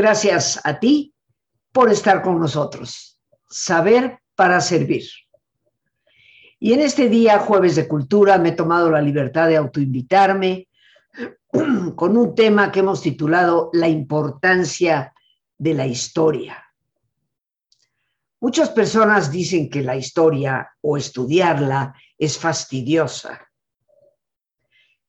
Gracias a ti por estar con nosotros. Saber para servir. Y en este día, jueves de cultura, me he tomado la libertad de autoinvitarme con un tema que hemos titulado La importancia de la historia. Muchas personas dicen que la historia o estudiarla es fastidiosa.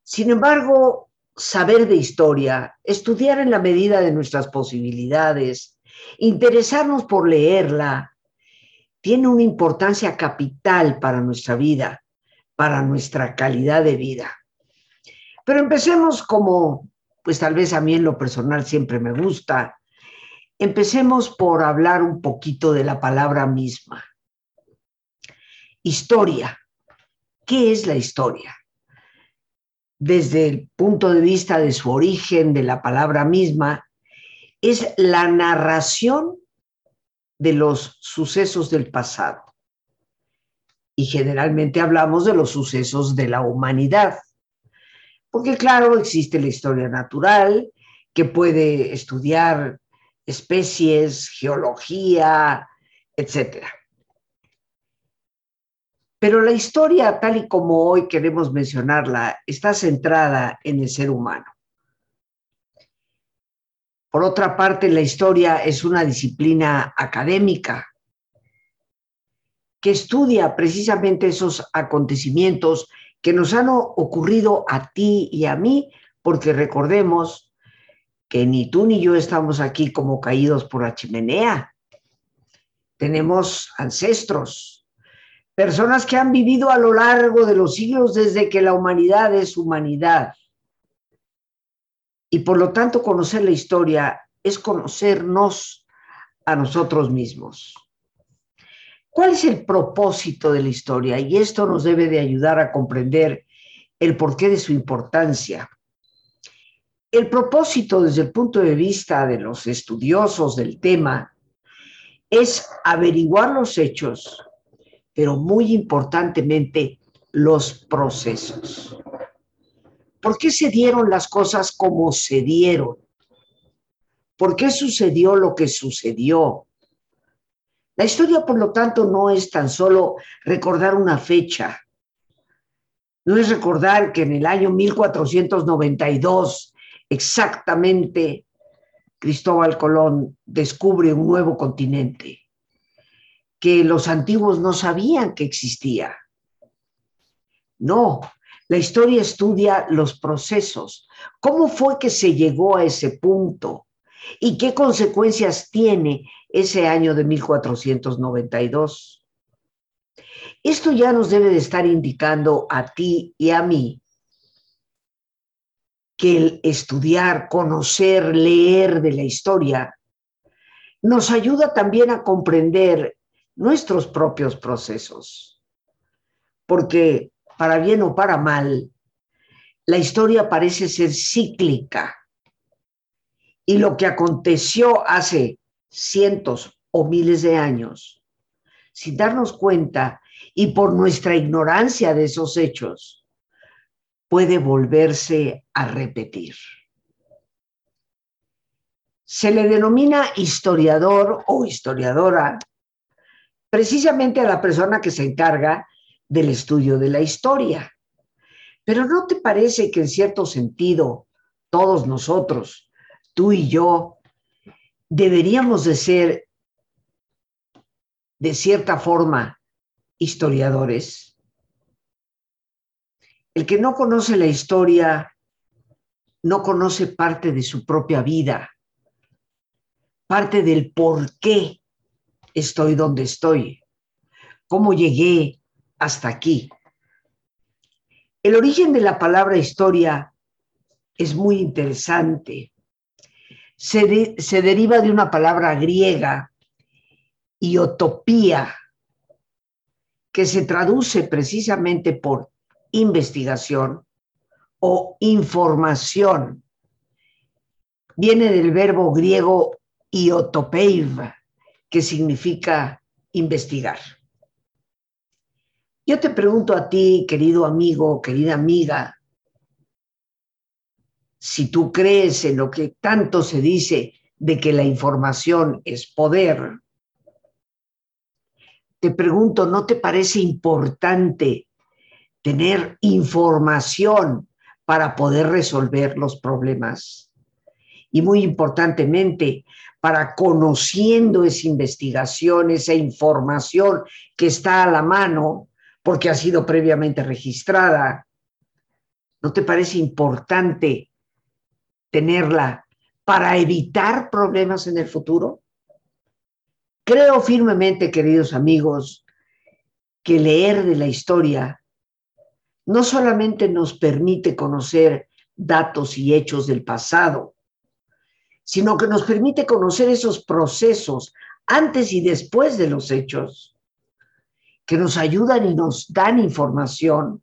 Sin embargo, saber de historia, estudiar en la medida de nuestras posibilidades, interesarnos por leerla, tiene una importancia capital para nuestra vida, para nuestra calidad de vida. Pero empecemos como, pues tal vez a mí en lo personal siempre me gusta, empecemos por hablar un poquito de la palabra misma. Historia. ¿Qué es la historia? Desde el punto de vista de su origen, de la palabra misma, es la narración de los sucesos del pasado. Y generalmente hablamos de los sucesos de la humanidad. Porque claro, existe la historia natural, que puede estudiar especies, geología, etcétera. Pero la historia, tal y como hoy queremos mencionarla, está centrada en el ser humano. Por otra parte, la historia es una disciplina académica que estudia precisamente esos acontecimientos que nos han ocurrido a ti y a mí, porque recordemos que ni tú ni yo estamos aquí como caídos por la chimenea. Tenemos ancestros, personas que han vivido a lo largo de los siglos desde que la humanidad es humanidad. Y por lo tanto, conocer la historia es conocernos a nosotros mismos. ¿Cuál es el propósito de la historia? Y esto nos debe de ayudar a comprender el porqué de su importancia. El propósito desde el punto de vista de los estudiosos del tema es averiguar los hechos pero muy importantemente los procesos. ¿Por qué se dieron las cosas como se dieron? ¿Por qué sucedió lo que sucedió? La historia, por lo tanto, no es tan solo recordar una fecha, no es recordar que en el año 1492 exactamente Cristóbal Colón descubre un nuevo continente que los antiguos no sabían que existía. No, la historia estudia los procesos. ¿Cómo fue que se llegó a ese punto? ¿Y qué consecuencias tiene ese año de 1492? Esto ya nos debe de estar indicando a ti y a mí que el estudiar, conocer, leer de la historia nos ayuda también a comprender nuestros propios procesos. Porque para bien o para mal, la historia parece ser cíclica. Y lo que aconteció hace cientos o miles de años, sin darnos cuenta y por nuestra ignorancia de esos hechos, puede volverse a repetir. Se le denomina historiador o historiadora precisamente a la persona que se encarga del estudio de la historia. Pero ¿no te parece que en cierto sentido todos nosotros, tú y yo, deberíamos de ser de cierta forma historiadores? El que no conoce la historia no conoce parte de su propia vida, parte del por qué estoy donde estoy, cómo llegué hasta aquí. El origen de la palabra historia es muy interesante. Se, deriva de una palabra griega, iotopía, que se traduce precisamente por investigación o información. Viene del verbo griego iotopeiv, que significa investigar. Yo te pregunto a ti, querido amigo, querida amiga, si tú crees en lo que tanto se dice de que la información es poder, te pregunto, ¿no te parece importante tener información para poder resolver los problemas? Y muy importantemente, para conociendo esa investigación, esa información que está a la mano, porque ha sido previamente registrada, ¿no te parece importante tenerla para evitar problemas en el futuro? Creo firmemente, queridos amigos, que leer de la historia no solamente nos permite conocer datos y hechos del pasado, sino que nos permite conocer esos procesos antes y después de los hechos, que nos ayudan y nos dan información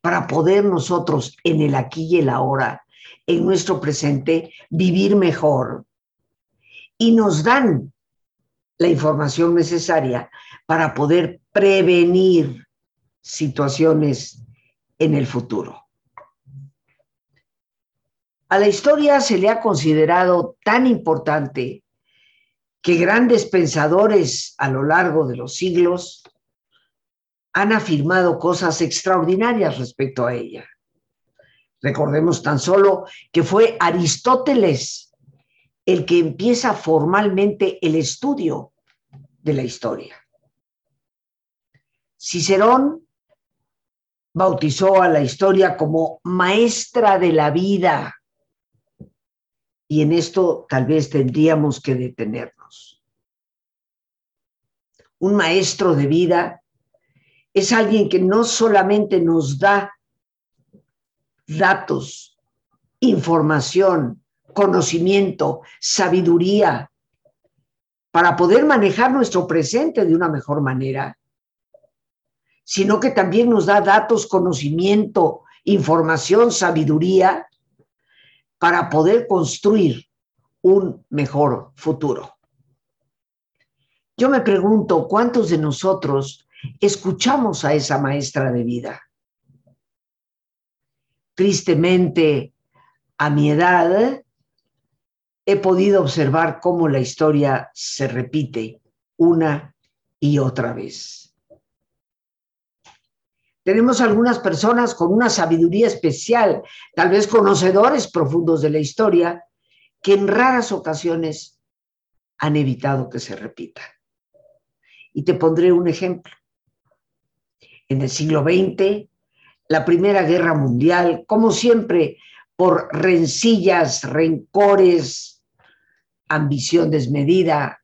para poder nosotros en el aquí y el ahora, en nuestro presente, vivir mejor. Y nos dan la información necesaria para poder prevenir situaciones en el futuro. A la historia se le ha considerado tan importante que grandes pensadores a lo largo de los siglos han afirmado cosas extraordinarias respecto a ella. Recordemos tan solo que fue Aristóteles el que empieza formalmente el estudio de la historia. Cicerón bautizó a la historia como maestra de la vida y en esto tal vez tendríamos que detenernos. Un maestro de vida es alguien que no solamente nos da datos, información, conocimiento, sabiduría, para poder manejar nuestro presente de una mejor manera, sino que también nos da datos, conocimiento, información, sabiduría para poder construir un mejor futuro. Yo me pregunto, ¿cuántos de nosotros escuchamos a esa maestra de vida? Tristemente, a mi edad, he podido observar cómo la historia se repite una y otra vez. Tenemos algunas personas con una sabiduría especial, tal vez conocedores profundos de la historia, que en raras ocasiones han evitado que se repita. Y te pondré un ejemplo. En el siglo XX, la Primera Guerra Mundial, como siempre, por rencillas, rencores, ambición desmedida,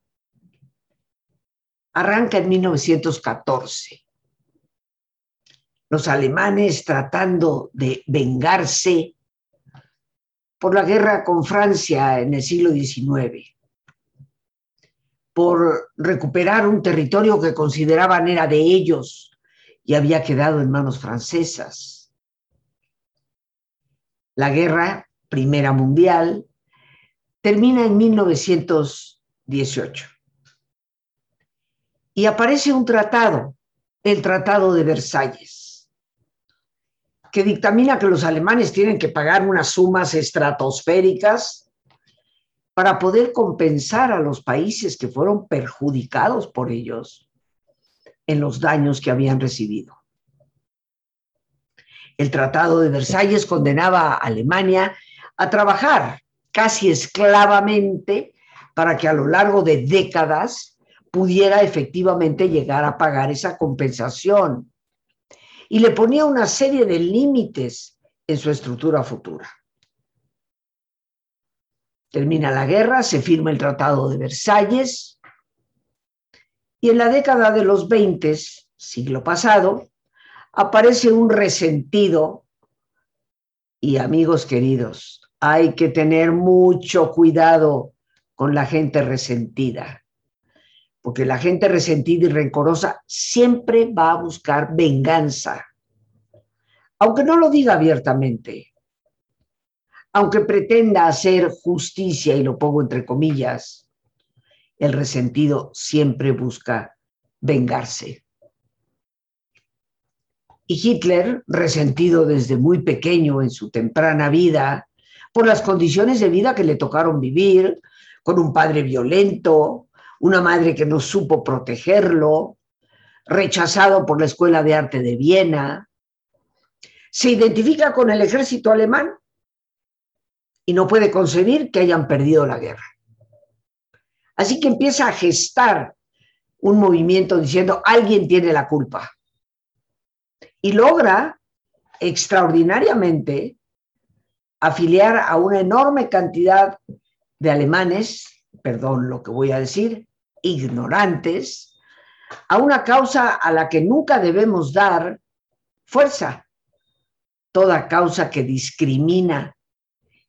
arranca en 1914 los alemanes tratando de vengarse por la guerra con Francia en el siglo XIX, por recuperar un territorio que consideraban era de ellos y había quedado en manos francesas. La guerra, Primera Mundial, termina en 1918 y aparece un tratado, el Tratado de Versalles que dictamina que los alemanes tienen que pagar unas sumas estratosféricas para poder compensar a los países que fueron perjudicados por ellos en los daños que habían recibido. El Tratado de Versalles condenaba a Alemania a trabajar casi esclavamente para que a lo largo de décadas pudiera efectivamente llegar a pagar esa compensación y le ponía una serie de límites en su estructura futura. Termina la guerra, se firma el Tratado de Versalles y en la década de los 20, siglo pasado, aparece un resentido y amigos queridos, hay que tener mucho cuidado con la gente resentida porque la gente resentida y rencorosa siempre va a buscar venganza, aunque no lo diga abiertamente, aunque pretenda hacer justicia, y lo pongo entre comillas, el resentido siempre busca vengarse. Y Hitler, resentido desde muy pequeño en su temprana vida, por las condiciones de vida que le tocaron vivir, con un padre violento, una madre que no supo protegerlo, rechazado por la Escuela de Arte de Viena. Se identifica con el ejército alemán y no puede concebir que hayan perdido la guerra. Así que empieza a gestar un movimiento diciendo, alguien tiene la culpa. Y logra extraordinariamente afiliar a una enorme cantidad de alemanes, perdón lo que voy a decir, ignorantes, a una causa a la que nunca debemos dar fuerza. Toda causa que discrimina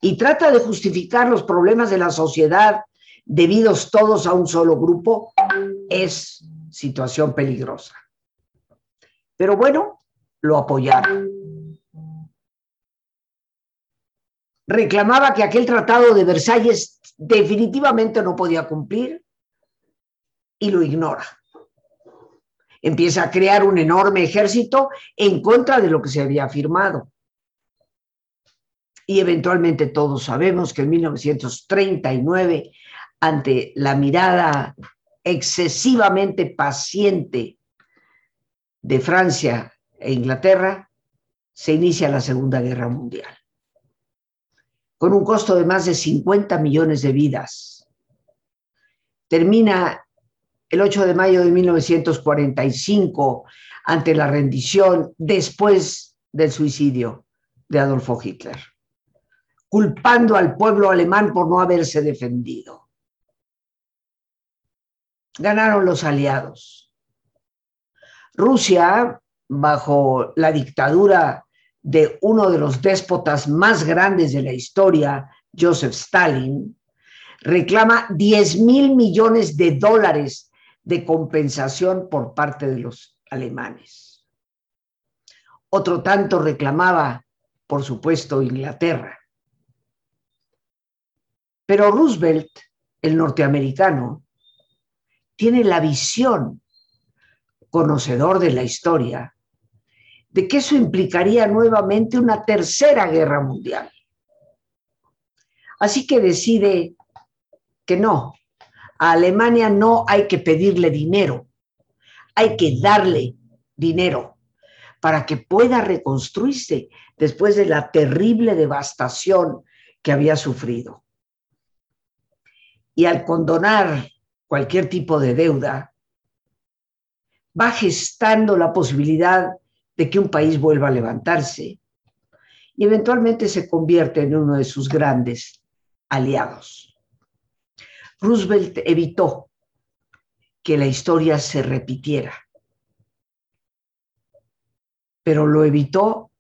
y trata de justificar los problemas de la sociedad debidos todos a un solo grupo es situación peligrosa. Pero bueno, lo apoyaron. Reclamaba que aquel tratado de Versalles definitivamente no podía cumplir y lo ignora. Empieza a crear un enorme ejército en contra de lo que se había firmado. Y eventualmente todos sabemos que en 1939, ante la mirada excesivamente paciente de Francia e Inglaterra, se inicia la Segunda Guerra Mundial, con un costo de más de 50 millones de vidas. Termina el 8 de mayo de 1945 ante la rendición después del suicidio de Adolfo Hitler, culpando al pueblo alemán por no haberse defendido. Ganaron los aliados. Rusia, bajo la dictadura de uno de los déspotas más grandes de la historia, Joseph Stalin, reclama 10 mil millones de dólares de compensación por parte de los alemanes. Otro tanto reclamaba, por supuesto, Inglaterra. Pero Roosevelt, el norteamericano, tiene la visión, conocedor de la historia, de que eso implicaría nuevamente una tercera guerra mundial. Así que decide que no, a Alemania no hay que pedirle dinero, hay que darle dinero para que pueda reconstruirse después de la terrible devastación que había sufrido. Y al condonar cualquier tipo de deuda, va gestando la posibilidad de que un país vuelva a levantarse y eventualmente se convierte en uno de sus grandes aliados. Roosevelt evitó que la historia se repitiera, pero lo evitó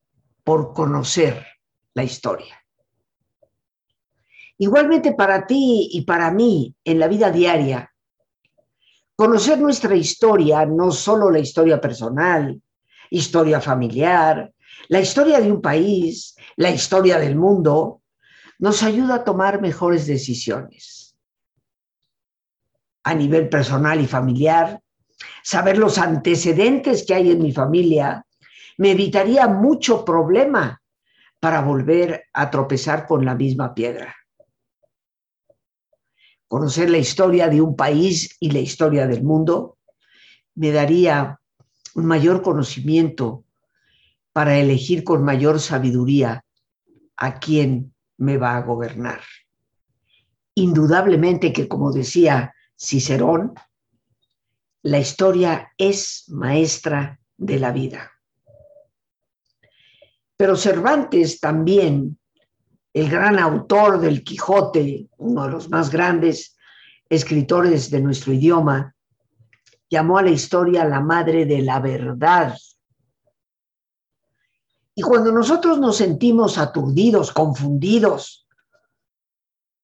por conocer la historia. Igualmente para ti y para mí en la vida diaria, conocer nuestra historia, no solo la historia personal, historia familiar, la historia de un país, la historia del mundo, nos ayuda a tomar mejores decisiones a nivel personal y familiar, saber los antecedentes que hay en mi familia, me evitaría mucho problema para volver a tropezar con la misma piedra. Conocer la historia de un país y la historia del mundo me daría un mayor conocimiento para elegir con mayor sabiduría a quién me va a gobernar. Indudablemente que, como decía Cicerón, la historia es maestra de la vida. Pero Cervantes también, el gran autor del Quijote, uno de los más grandes escritores de nuestro idioma, llamó a la historia la madre de la verdad. Y cuando nosotros nos sentimos aturdidos, confundidos,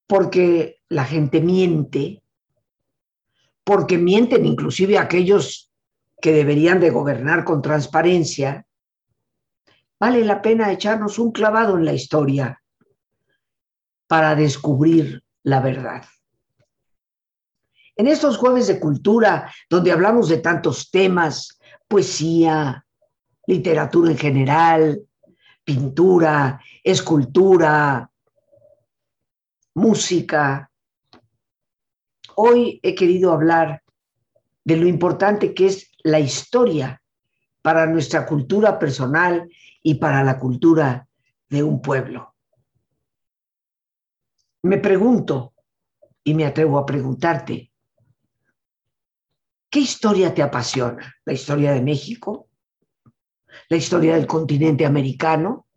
porque la gente miente, porque mienten inclusive aquellos que deberían de gobernar con transparencia, vale la pena echarnos un clavado en la historia para descubrir la verdad. En estos jueves de cultura, donde hablamos de tantos temas, poesía, literatura en general, pintura, escultura, música, Hoy he querido hablar de lo importante que es la historia para nuestra cultura personal y para la cultura de un pueblo. Me pregunto, y me atrevo a preguntarte, ¿qué historia te apasiona? ¿La historia de México? ¿La historia del continente americano?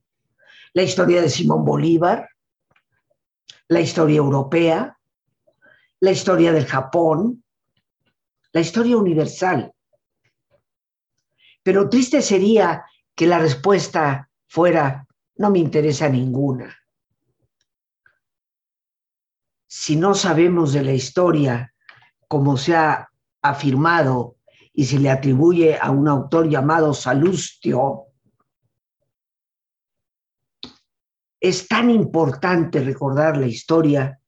¿La historia de Simón Bolívar? ¿La historia europea? ¿La historia del Japón? ¿La historia universal? Pero triste sería que la respuesta fuera, no me interesa ninguna. Si no sabemos de la historia, como se ha afirmado y se le atribuye a un autor llamado Salustio, es tan importante recordar la historia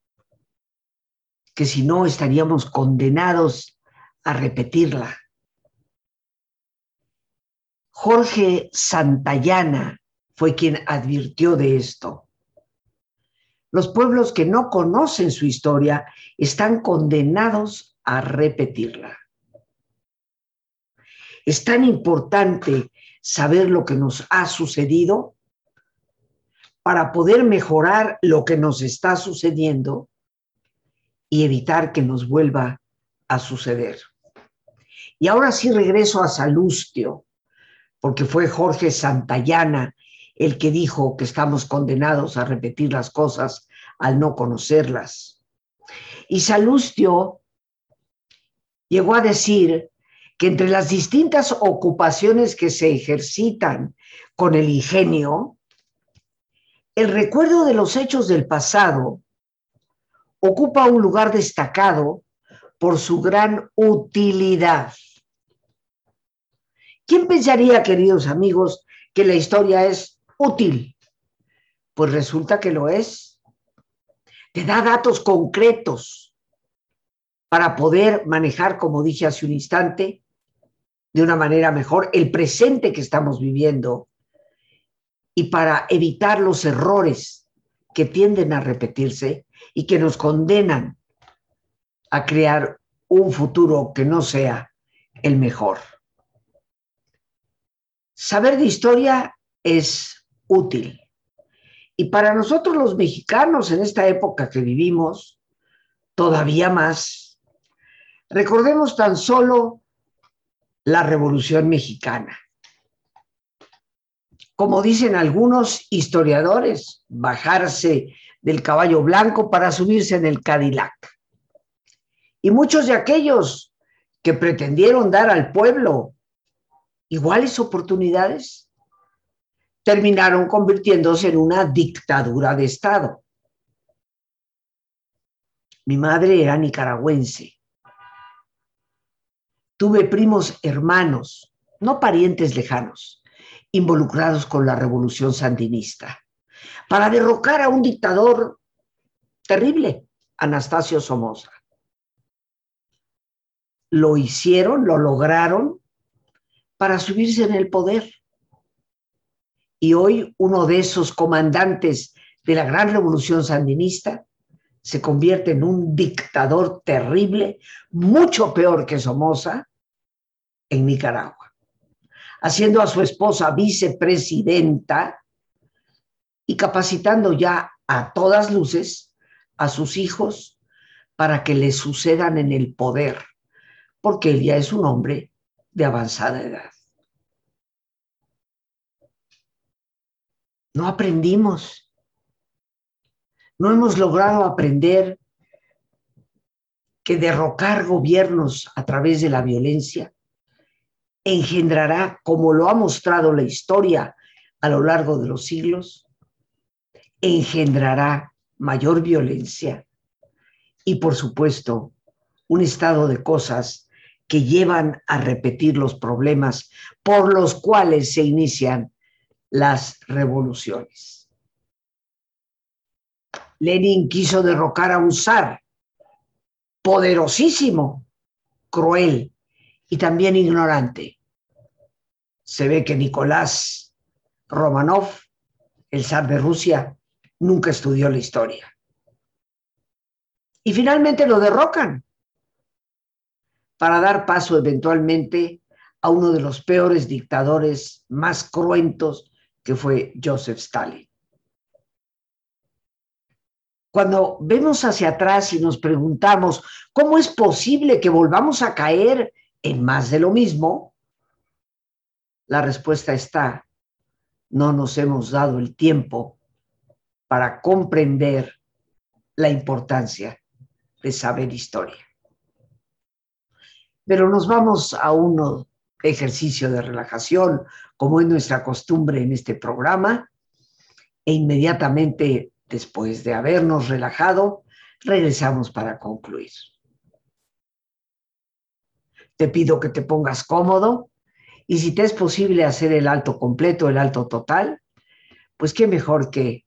que si no estaríamos condenados a repetirla. Jorge Santayana fue quien advirtió de esto. Los pueblos que no conocen su historia están condenados a repetirla. Es tan importante saber lo que nos ha sucedido para poder mejorar lo que nos está sucediendo y evitar que nos vuelva a suceder. Y ahora sí regreso a Salustio porque fue Jorge Santayana el que dijo que estamos condenados a repetir las cosas al no conocerlas. Y Salustio llegó a decir que entre las distintas ocupaciones que se ejercitan con el ingenio, el recuerdo de los hechos del pasado ocupa un lugar destacado por su gran utilidad. ¿Quién pensaría, queridos amigos, que la historia es útil? Pues resulta que lo es. Te da datos concretos para poder manejar, como dije hace un instante, de una manera mejor el presente que estamos viviendo y para evitar los errores que tienden a repetirse y que nos condenan a crear un futuro que no sea el mejor. Saber de historia es útil. Y para nosotros los mexicanos en esta época que vivimos, todavía más. Recordemos tan solo la Revolución Mexicana. Como dicen algunos historiadores, bajarse del caballo blanco para subirse en el Cadillac. Y muchos de aquellos que pretendieron dar al pueblo iguales oportunidades, terminaron convirtiéndose en una dictadura de Estado. Mi madre era nicaragüense. Tuve primos hermanos, no parientes lejanos, involucrados con la revolución sandinista, para derrocar a un dictador terrible, Anastasio Somoza. Lo hicieron, lo lograron para subirse en el poder. Y hoy uno de esos comandantes de la gran revolución sandinista se convierte en un dictador terrible, mucho peor que Somoza, en Nicaragua, haciendo a su esposa vicepresidenta y capacitando ya a todas luces a sus hijos para que le sucedan en el poder, porque él ya es un hombre de avanzada edad. No aprendimos. No hemos logrado aprender que derrocar gobiernos a través de la violencia engendrará, como lo ha mostrado la historia a lo largo de los siglos, engendrará mayor violencia y, por supuesto, un estado de cosas que llevan a repetir los problemas por los cuales se inician las revoluciones. Lenin quiso derrocar a un zar poderosísimo, cruel y también ignorante. Se ve que Nicolás Romanov, el zar de Rusia, nunca estudió la historia. Y finalmente lo derrocan para dar paso eventualmente a uno de los peores dictadores más cruentos que fue Joseph Stalin. Cuando vemos hacia atrás y nos preguntamos cómo es posible que volvamos a caer en más de lo mismo, la respuesta está, no nos hemos dado el tiempo para comprender la importancia de saber historia. Pero nos vamos a un ejercicio de relajación, como es nuestra costumbre en este programa, e inmediatamente después de habernos relajado, regresamos para concluir. Te pido que te pongas cómodo y si te es posible hacer el alto completo, el alto total, pues qué mejor que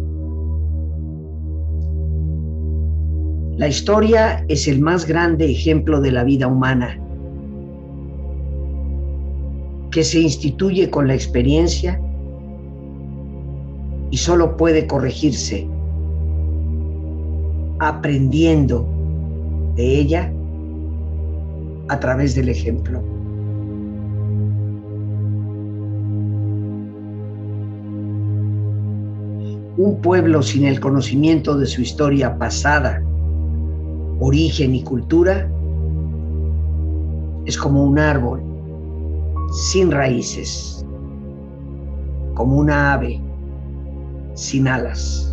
La historia es el más grande ejemplo de la vida humana, que se instituye con la experiencia y solo puede corregirse aprendiendo de ella a través del ejemplo. Un pueblo sin el conocimiento de su historia pasada, origen y cultura es como un árbol sin raíces, como una ave sin alas.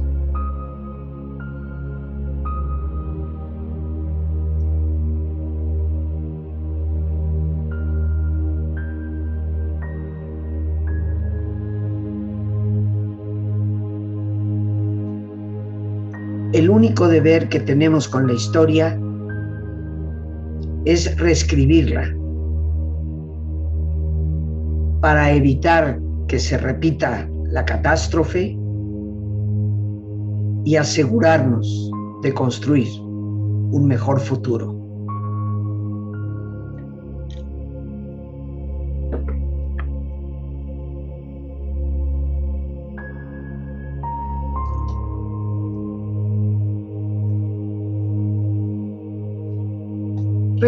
El único deber que tenemos con la historia es reescribirla para evitar que se repita la catástrofe y asegurarnos de construir un mejor futuro.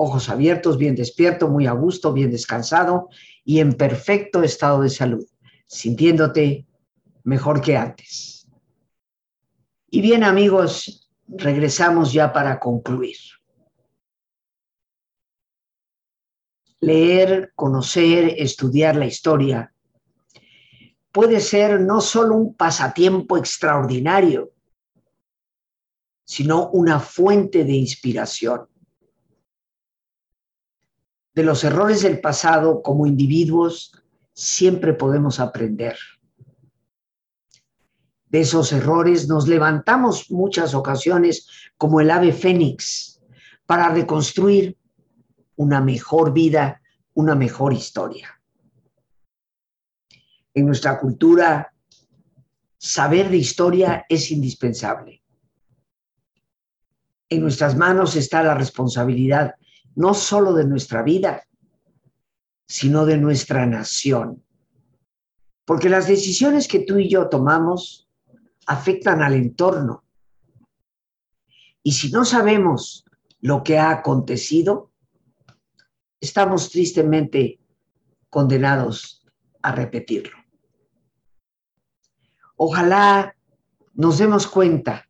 Ojos abiertos, bien despierto, muy a gusto, bien descansado y en perfecto estado de salud, sintiéndote mejor que antes. Y bien amigos, regresamos ya para concluir. Leer, conocer, estudiar la historia puede ser no solo un pasatiempo extraordinario, sino una fuente de inspiración. De los errores del pasado como individuos siempre podemos aprender de esos errores, nos levantamos muchas ocasiones como el ave fénix para reconstruir una mejor vida, una mejor historia. En nuestra cultura, saber de historia es indispensable. En nuestras manos está la responsabilidad no solo de nuestra vida, sino de nuestra nación. Porque las decisiones que tú y yo tomamos afectan al entorno. Y si no sabemos lo que ha acontecido, estamos tristemente condenados a repetirlo. Ojalá nos demos cuenta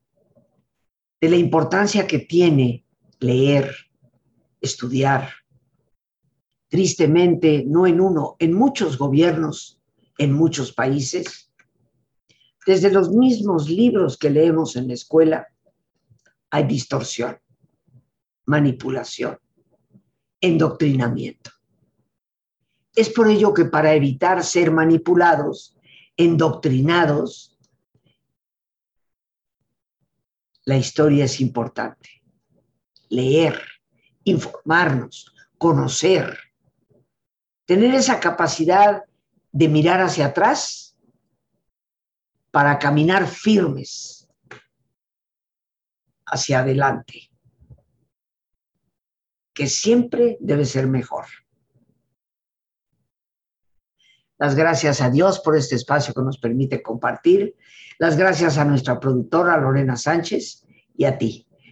de la importancia que tiene leer, estudiar. Tristemente, no en uno, en muchos gobiernos, en muchos países, desde los mismos libros que leemos en la escuela hay distorsión, manipulación. endoctrinamiento. Es por ello que para evitar ser manipulados, endoctrinados, la historia es importante. Leer, informarnos, conocer, tener esa capacidad de mirar hacia atrás para caminar firmes hacia adelante, que siempre debe ser mejor. Las gracias a Dios por este espacio que nos permite compartir. Las gracias a nuestra productora Lorena Sánchez y a ti,